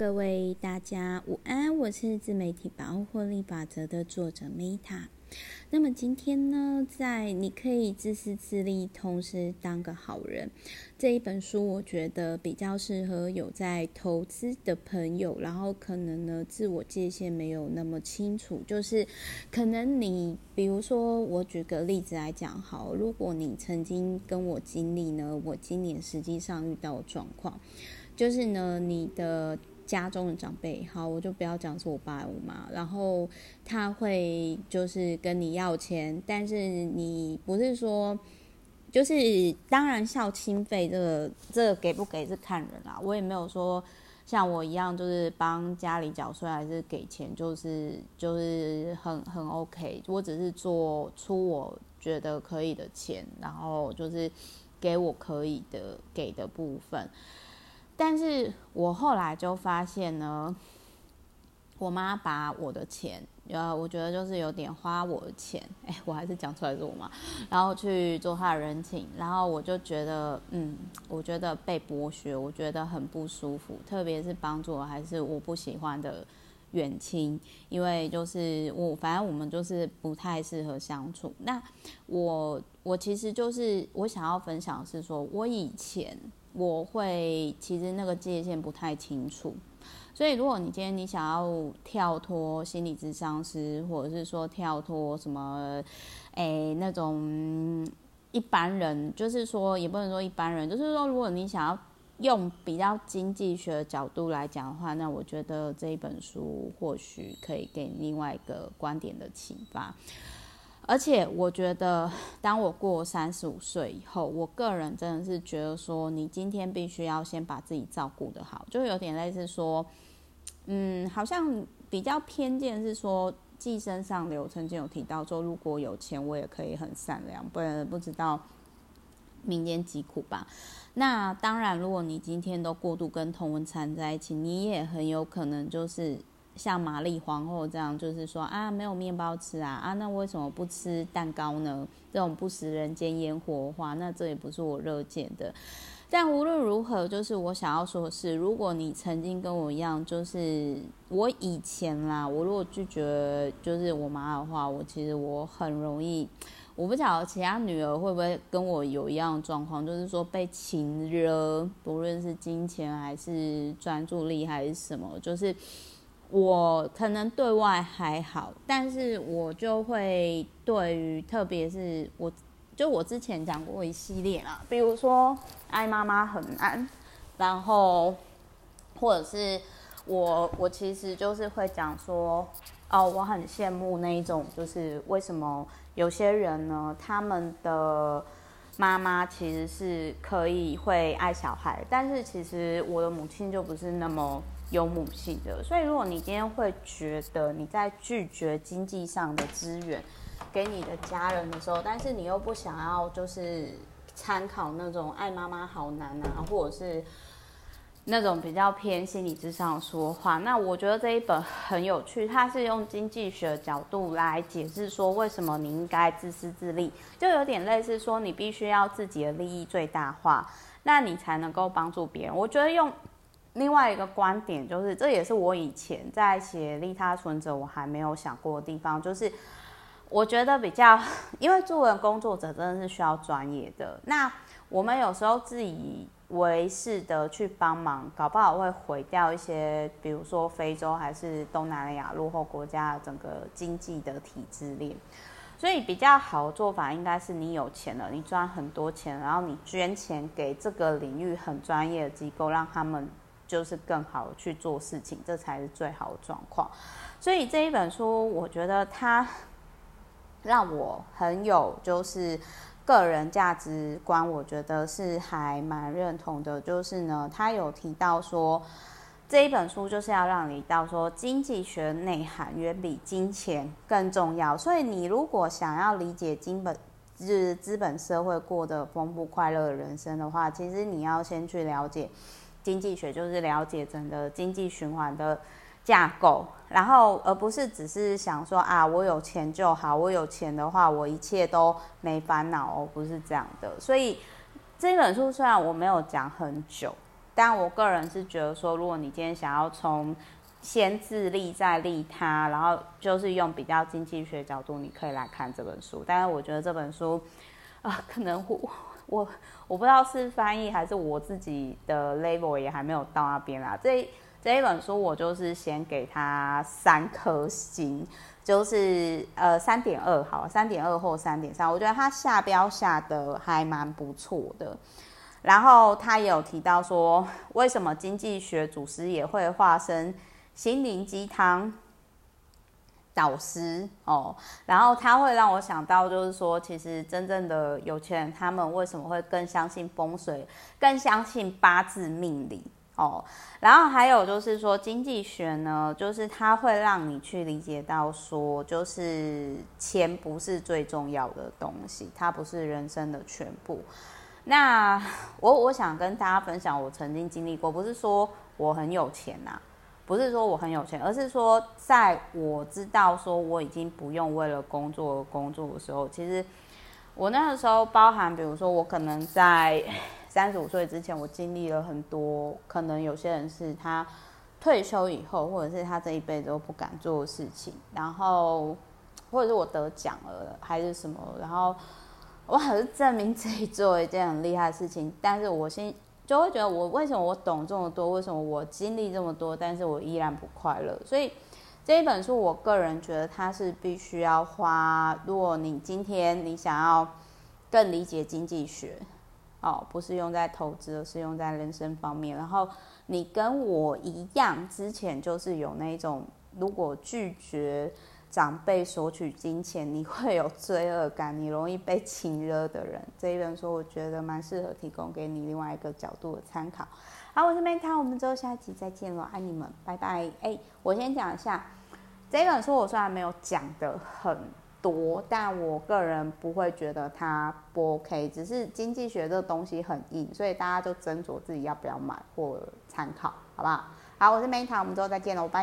各位大家午安，我是自媒体保护获利法则的作者 Meta。那么今天呢，在你可以自私自利，同时当个好人这一本书，我觉得比较适合有在投资的朋友，然后可能呢自我界限没有那么清楚，就是可能你比如说我举个例子来讲，好，如果你曾经跟我经历呢，我今年实际上遇到状况，就是呢你的。家中的长辈，好，我就不要讲是我爸我妈，然后他会就是跟你要钱，但是你不是说，就是当然孝亲费这个这个给不给是看人啦，我也没有说像我一样就是帮家里缴税还是给钱，就是就是很很 OK，我只是做出我觉得可以的钱，然后就是给我可以的给的部分。但是我后来就发现呢，我妈把我的钱，呃，我觉得就是有点花我的钱，哎，我还是讲出来是我妈，然后去做她的人情，然后我就觉得，嗯，我觉得被剥削，我觉得很不舒服，特别是帮助还是我不喜欢的远亲，因为就是我，反正我们就是不太适合相处。那我，我其实就是我想要分享是说，我以前。我会其实那个界限不太清楚，所以如果你今天你想要跳脱心理咨商师，或者是说跳脱什么，诶那种一般人，就是说也不能说一般人，就是说如果你想要用比较经济学角度来讲的话，那我觉得这一本书或许可以给另外一个观点的启发。而且我觉得，当我过三十五岁以后，我个人真的是觉得说，你今天必须要先把自己照顾得好，就有点类似说，嗯，好像比较偏见是说，寄生上流曾经有提到说，如果有钱，我也可以很善良，不然不知道民间疾苦吧。那当然，如果你今天都过度跟同温层在一起，你也很有可能就是。像玛丽皇后这样，就是说啊，没有面包吃啊，啊，那为什么不吃蛋糕呢？这种不食人间烟火的话，那这也不是我乐见的。但无论如何，就是我想要说的是，如果你曾经跟我一样，就是我以前啦，我如果拒绝就是我妈的话，我其实我很容易，我不晓得其他女儿会不会跟我有一样的状况，就是说被情惹，不论是金钱还是专注力还是什么，就是。我可能对外还好，但是我就会对于，特别是我，就我之前讲过一系列啦，比如说爱妈妈很难，然后或者是我，我其实就是会讲说，哦，我很羡慕那一种，就是为什么有些人呢，他们的妈妈其实是可以会爱小孩，但是其实我的母亲就不是那么。有母性的，所以如果你今天会觉得你在拒绝经济上的资源给你的家人的时候，但是你又不想要就是参考那种爱妈妈好难啊，或者是那种比较偏心理之上说话，那我觉得这一本很有趣，它是用经济学角度来解释说为什么你应该自私自利，就有点类似说你必须要自己的利益最大化，那你才能够帮助别人。我觉得用。另外一个观点就是，这也是我以前在写利他存折，我还没有想过的地方，就是我觉得比较，因为作为工作者真的是需要专业的。那我们有时候自以为是的去帮忙，搞不好会毁掉一些，比如说非洲还是东南亚落后国家整个经济的体制链。所以比较好的做法应该是，你有钱了，你赚很多钱，然后你捐钱给这个领域很专业的机构，让他们。就是更好去做事情，这才是最好的状况。所以这一本书，我觉得它让我很有就是个人价值观，我觉得是还蛮认同的。就是呢，他有提到说，这一本书就是要让你到说，经济学内涵远比金钱更重要。所以你如果想要理解金本就是资本社会过得丰富快乐的人生的话，其实你要先去了解。经济学就是了解整个经济循环的架构，然后而不是只是想说啊，我有钱就好，我有钱的话，我一切都没烦恼哦，不是这样的。所以这本书虽然我没有讲很久，但我个人是觉得说，如果你今天想要从先自利再利他，然后就是用比较经济学角度，你可以来看这本书。但是我觉得这本书啊、可能我 我我不知道是翻译还是我自己的 level 也还没有到那边啦。这这一本书我就是先给他三颗星，就是呃三点二好，三点二或三点三，我觉得他下标下的还蛮不错的。然后他也有提到说，为什么经济学祖师也会化身心灵鸡汤导师哦？然后他会让我想到，就是说，其实真正的有钱人，他们为什么会更相信风水，更相信八字命理哦？然后还有就是说，经济学呢，就是它会让你去理解到说，就是钱不是最重要的东西，它不是人生的全部。那我我想跟大家分享，我曾经经历过，不是说我很有钱呐、不是说我很有钱，而是说在我知道说我已经不用为了工作而工作的时候，其实我那个时候包含，比如说我可能在三十五岁之前，我经历了很多，可能有些人是他退休以后，或者是他这一辈子都不敢做的事情，然后或者是我得奖了还是什么，然后。我还是证明自己做一件很厉害的事情，但是我心就会觉得，我为什么我懂这么多，为什么我经历这么多，但是我依然不快乐。所以这一本书，我个人觉得它是必须要花。如果你今天你想要更理解经济学，哦，不是用在投资，而是用在人生方面。然后你跟我一样，之前就是有那种，如果拒绝。长辈索取金钱，你会有罪恶感，你容易被亲热的人，这一本书我觉得蛮适合提供给你另外一个角度的参考。好，我是 Meta，我们之后下期再见了，爱你们，拜拜。哎，我先讲一下这本书，我虽然没有讲的很多，但我个人不会觉得它不 OK，只是经济学这东西很硬，所以大家就斟酌自己要不要买或参考，好不好？好，我是 Meta，我们之后再见了，拜。